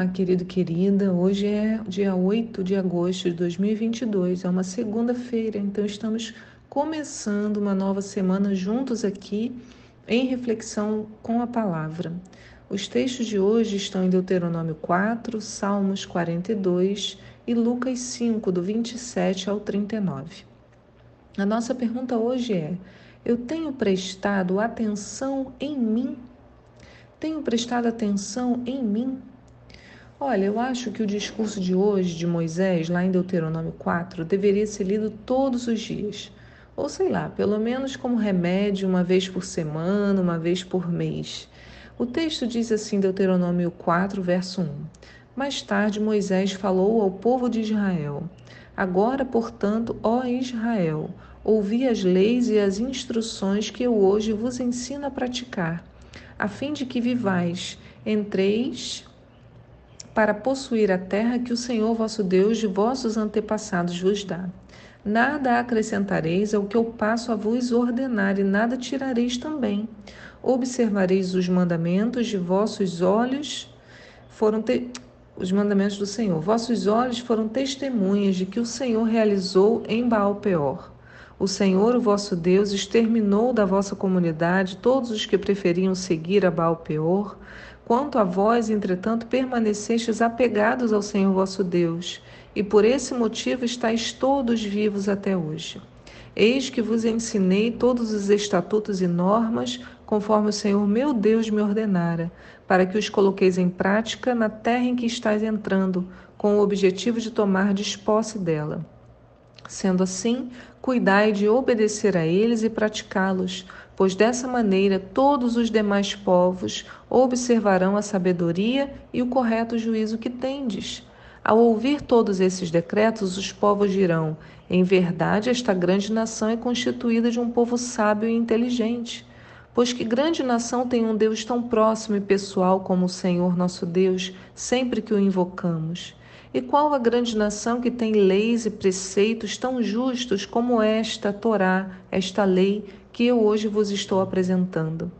Olá, querido querida. Hoje é dia 8 de agosto de 2022, é uma segunda-feira, então estamos começando uma nova semana juntos aqui em reflexão com a palavra. Os textos de hoje estão em Deuteronômio 4, Salmos 42 e Lucas 5, do 27 ao 39. A nossa pergunta hoje é: Eu tenho prestado atenção em mim? Tenho prestado atenção em mim? Olha, eu acho que o discurso de hoje de Moisés, lá em Deuteronômio 4, deveria ser lido todos os dias. Ou sei lá, pelo menos como remédio, uma vez por semana, uma vez por mês. O texto diz assim, Deuteronômio 4, verso 1. Mais tarde, Moisés falou ao povo de Israel: Agora, portanto, ó Israel, ouvi as leis e as instruções que eu hoje vos ensino a praticar, a fim de que vivais, entreis para possuir a terra que o Senhor vosso Deus de vossos antepassados vos dá. Nada acrescentareis ao que eu passo a vos ordenar, e nada tirareis também. Observareis os mandamentos de vossos olhos, foram te... os mandamentos do Senhor. Vossos olhos foram testemunhas de que o Senhor realizou em Baal Peor. O Senhor, o vosso Deus, exterminou da vossa comunidade todos os que preferiam seguir a Baal Peor Quanto a vós, entretanto, permanecestes apegados ao Senhor vosso Deus, e por esse motivo estáis todos vivos até hoje. Eis que vos ensinei todos os estatutos e normas, conforme o Senhor meu Deus me ordenara, para que os coloqueis em prática na terra em que estáis entrando, com o objetivo de tomar posse dela. Sendo assim, cuidai de obedecer a eles e praticá-los, pois dessa maneira todos os demais povos observarão a sabedoria e o correto juízo que tendes. Ao ouvir todos esses decretos, os povos dirão: Em verdade, esta grande nação é constituída de um povo sábio e inteligente. Pois que grande nação tem um Deus tão próximo e pessoal como o Senhor nosso Deus, sempre que o invocamos? E qual a grande nação que tem leis e preceitos tão justos como esta Torá, esta lei que eu hoje vos estou apresentando?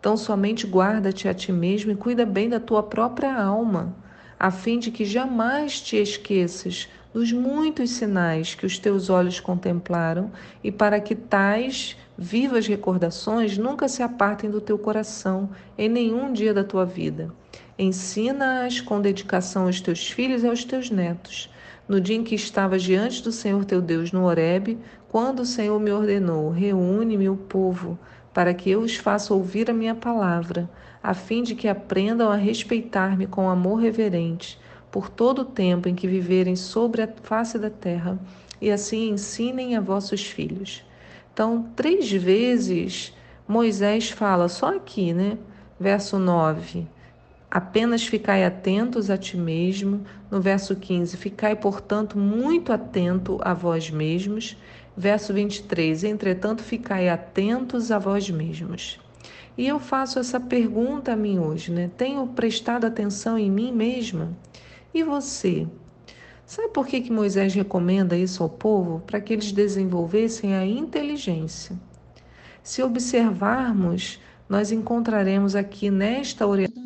Então, somente guarda-te a ti mesmo e cuida bem da tua própria alma, a fim de que jamais te esqueças dos muitos sinais que os teus olhos contemplaram e para que tais vivas recordações nunca se apartem do teu coração em nenhum dia da tua vida Ensina-as com dedicação aos teus filhos e aos teus netos. No dia em que estavas diante do Senhor teu Deus no Horebe, quando o Senhor me ordenou: Reúne-me o povo, para que eu os faça ouvir a minha palavra, a fim de que aprendam a respeitar-me com amor reverente, por todo o tempo em que viverem sobre a face da terra, e assim ensinem a vossos filhos. Então, três vezes Moisés fala, só aqui, né? Verso 9 Apenas ficai atentos a ti mesmo. No verso 15, ficai, portanto, muito atento a vós mesmos. Verso 23, entretanto, ficai atentos a vós mesmos. E eu faço essa pergunta a mim hoje, né? Tenho prestado atenção em mim mesma? E você? Sabe por que, que Moisés recomenda isso ao povo? Para que eles desenvolvessem a inteligência. Se observarmos, nós encontraremos aqui nesta orientação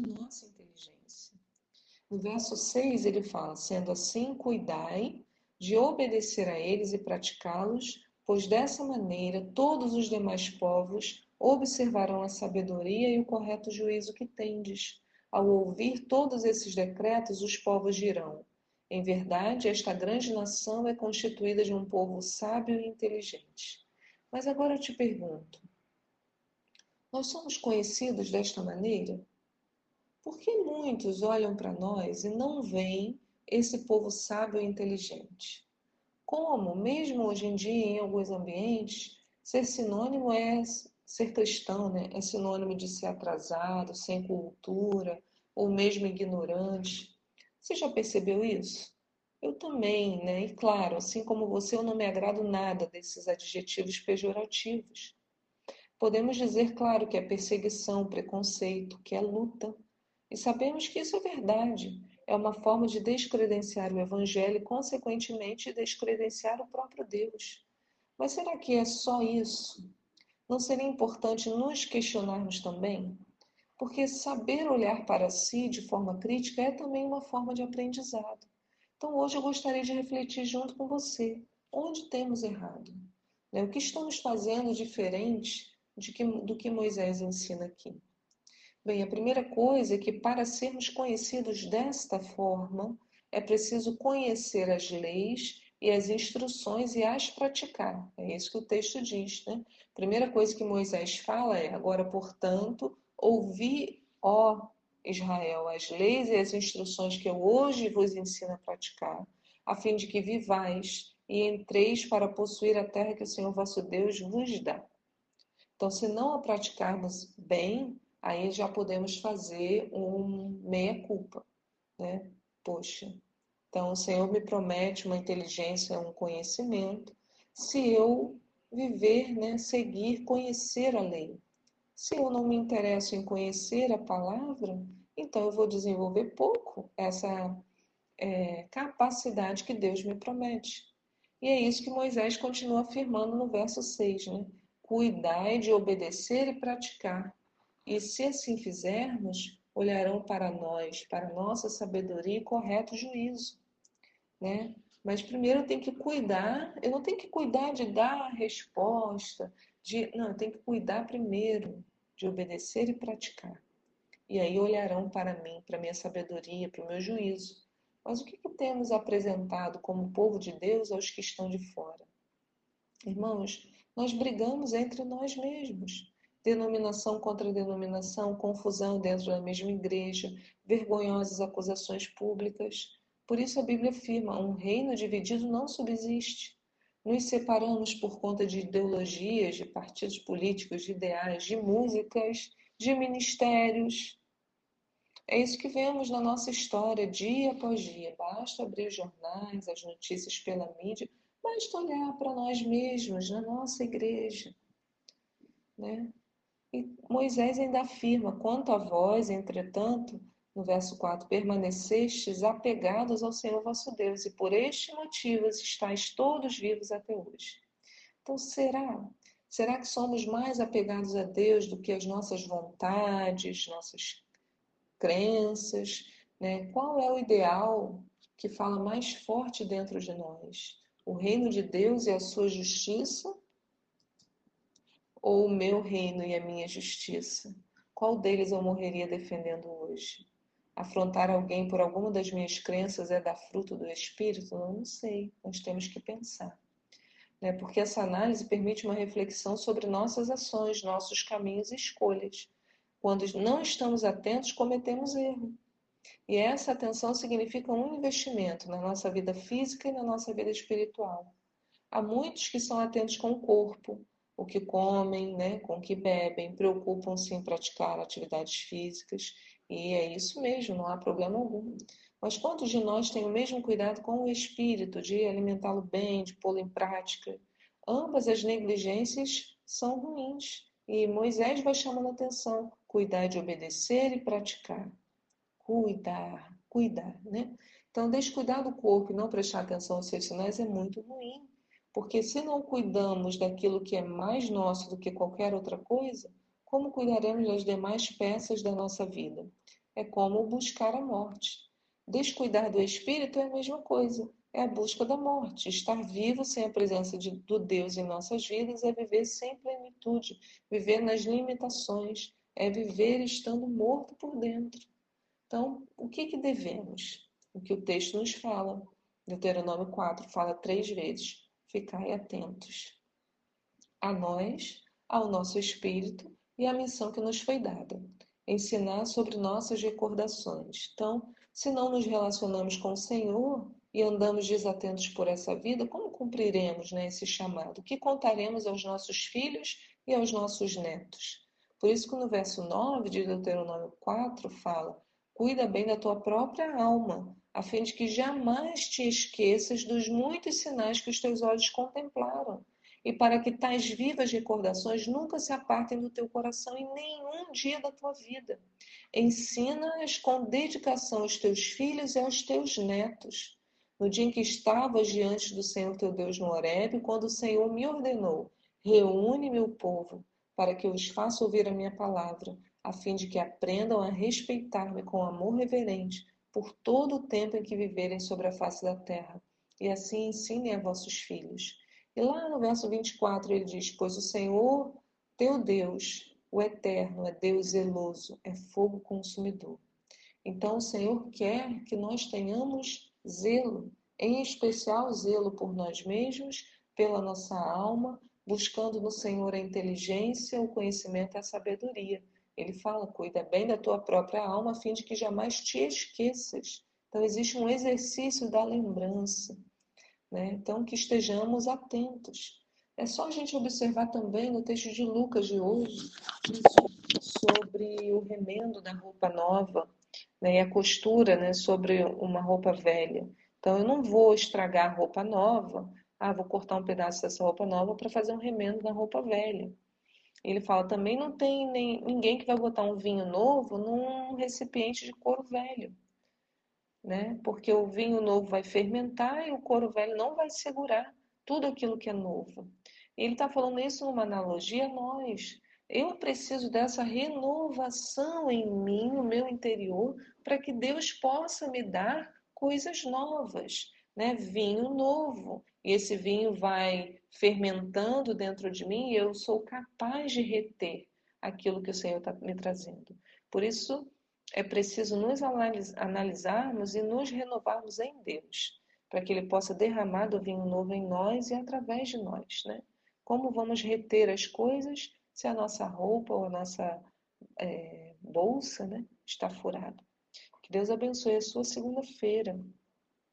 no verso 6 ele fala: Sendo assim, cuidai de obedecer a eles e praticá-los, pois dessa maneira todos os demais povos observarão a sabedoria e o correto juízo que tendes. Ao ouvir todos esses decretos, os povos dirão: Em verdade, esta grande nação é constituída de um povo sábio e inteligente. Mas agora eu te pergunto: nós somos conhecidos desta maneira? Por que muitos olham para nós e não veem esse povo sábio e inteligente? Como, mesmo hoje em dia, em alguns ambientes, ser sinônimo é ser cristão, né? É sinônimo de ser atrasado, sem cultura, ou mesmo ignorante. Você já percebeu isso? Eu também, né? E claro, assim como você, eu não me agrado nada desses adjetivos pejorativos. Podemos dizer, claro, que é perseguição, preconceito, que é luta. E sabemos que isso é verdade. É uma forma de descredenciar o Evangelho e, consequentemente, descredenciar o próprio Deus. Mas será que é só isso? Não seria importante nos questionarmos também? Porque saber olhar para si de forma crítica é também uma forma de aprendizado. Então, hoje eu gostaria de refletir junto com você onde temos errado. Né? O que estamos fazendo diferente que, do que Moisés ensina aqui? Bem, a primeira coisa é que para sermos conhecidos desta forma, é preciso conhecer as leis e as instruções e as praticar. É isso que o texto diz, né? Primeira coisa que Moisés fala é: agora, portanto, ouvi, ó Israel, as leis e as instruções que eu hoje vos ensino a praticar, a fim de que vivais e entreis para possuir a terra que o Senhor vosso Deus vos dá. Então, se não a praticarmos bem, aí já podemos fazer um meia-culpa, né? Poxa, então o Senhor me promete uma inteligência, um conhecimento, se eu viver, né, seguir, conhecer a lei. Se eu não me interesso em conhecer a palavra, então eu vou desenvolver pouco essa é, capacidade que Deus me promete. E é isso que Moisés continua afirmando no verso 6, né? Cuidai de obedecer e praticar. E se assim fizermos, olharão para nós, para nossa sabedoria e correto juízo, né? Mas primeiro eu tenho que cuidar, eu não tenho que cuidar de dar a resposta, de, não, eu tenho que cuidar primeiro de obedecer e praticar. E aí olharão para mim, para minha sabedoria, para o meu juízo. Mas o que, que temos apresentado como povo de Deus aos que estão de fora? Irmãos, nós brigamos entre nós mesmos denominação contra denominação, confusão dentro da mesma igreja, vergonhosas acusações públicas. Por isso a Bíblia afirma: um reino dividido não subsiste. Nos separamos por conta de ideologias, de partidos políticos, de ideais, de músicas, de ministérios. É isso que vemos na nossa história dia após dia. Basta abrir os jornais, as notícias pela mídia, basta olhar para nós mesmos, na nossa igreja. Né? E Moisés ainda afirma: quanto a vós, entretanto, no verso 4, permanecestes apegados ao Senhor vosso Deus, e por este motivo estáis todos vivos até hoje. Então, será? Será que somos mais apegados a Deus do que as nossas vontades, nossas crenças? Né? Qual é o ideal que fala mais forte dentro de nós? O reino de Deus e a sua justiça ou o meu reino e a minha justiça? Qual deles eu morreria defendendo hoje? Afrontar alguém por alguma das minhas crenças é dar fruto do Espírito? Eu não sei, nós temos que pensar. Né? Porque essa análise permite uma reflexão sobre nossas ações, nossos caminhos e escolhas. Quando não estamos atentos, cometemos erro. E essa atenção significa um investimento na nossa vida física e na nossa vida espiritual. Há muitos que são atentos com o corpo, o que comem, né, com o que bebem, preocupam-se em praticar atividades físicas, e é isso mesmo, não há problema algum. Mas quantos de nós têm o mesmo cuidado com o espírito, de alimentá-lo bem, de pô-lo em prática? Ambas as negligências são ruins. E Moisés vai chamando a atenção: cuidar de obedecer e praticar. Cuidar, cuidar, né? Então, descuidar do corpo e não prestar atenção aos seus sinais é muito ruim. Porque se não cuidamos daquilo que é mais nosso do que qualquer outra coisa, como cuidaremos das demais peças da nossa vida? É como buscar a morte. Descuidar do espírito é a mesma coisa, é a busca da morte. Estar vivo sem a presença de, do Deus em nossas vidas é viver sem plenitude, viver nas limitações, é viver estando morto por dentro. Então, o que, que devemos? O que o texto nos fala. Deuteronômio 4 fala três vezes ficai atentos a nós, ao nosso espírito e à missão que nos foi dada, ensinar sobre nossas recordações. Então, se não nos relacionamos com o Senhor e andamos desatentos por essa vida, como cumpriremos né, esse chamado? O que contaremos aos nossos filhos e aos nossos netos? Por isso que no verso 9 de Deuteronômio 4 fala: Cuida bem da tua própria alma, a fim de que jamais te esqueças dos muitos sinais que os teus olhos contemplaram, e para que tais vivas recordações nunca se apartem do teu coração em nenhum dia da tua vida. Ensina-as com dedicação aos teus filhos e aos teus netos. No dia em que estavas diante do Senhor teu Deus no Horebe, quando o Senhor me ordenou: reúne meu povo, para que eu os faça ouvir a minha palavra. a fim de que aprendam a respeitar-me com amor reverente por todo o tempo em que viverem sobre a face da terra, e assim ensinem a vossos filhos. E lá no verso 24 ele diz: Pois o Senhor, teu Deus, o Eterno, é Deus zeloso, é fogo consumidor. Então o Senhor quer que nós tenhamos zelo, em especial zelo por nós mesmos, pela nossa alma, buscando no Senhor a inteligência, o conhecimento e a sabedoria. Ele fala: cuida bem da tua própria alma, a fim de que jamais te esqueças. Então, existe um exercício da lembrança. Né? Então, que estejamos atentos. É só a gente observar também no texto de Lucas de hoje sobre o remendo da roupa nova né? e a costura né? sobre uma roupa velha. Então, eu não vou estragar a roupa nova ah, vou cortar um pedaço dessa roupa nova para fazer um remendo na roupa velha. Ele fala também não tem nem, ninguém que vai botar um vinho novo num recipiente de couro velho, né? Porque o vinho novo vai fermentar e o couro velho não vai segurar tudo aquilo que é novo. Ele está falando isso numa analogia a nós. Eu preciso dessa renovação em mim, no meu interior, para que Deus possa me dar coisas novas, né? Vinho novo. E esse vinho vai fermentando dentro de mim e eu sou capaz de reter aquilo que o Senhor está me trazendo. Por isso, é preciso nos analisarmos e nos renovarmos em Deus, para que Ele possa derramar do vinho novo em nós e através de nós. Né? Como vamos reter as coisas se a nossa roupa ou a nossa é, bolsa né, está furada? Que Deus abençoe a sua segunda-feira.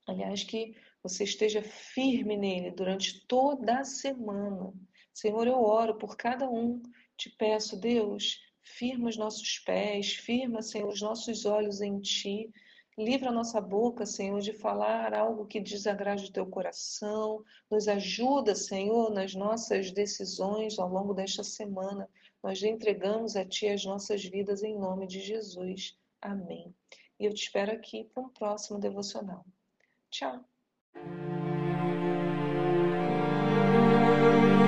Aliás, que você esteja firme nele durante toda a semana. Senhor, eu oro por cada um. Te peço, Deus, firma os nossos pés, firma, Senhor, os nossos olhos em Ti. Livra a nossa boca, Senhor, de falar algo que desagrade o teu coração. Nos ajuda, Senhor, nas nossas decisões ao longo desta semana. Nós entregamos a Ti as nossas vidas em nome de Jesus. Amém. E eu te espero aqui para um próximo devocional. Tchau. Thank you.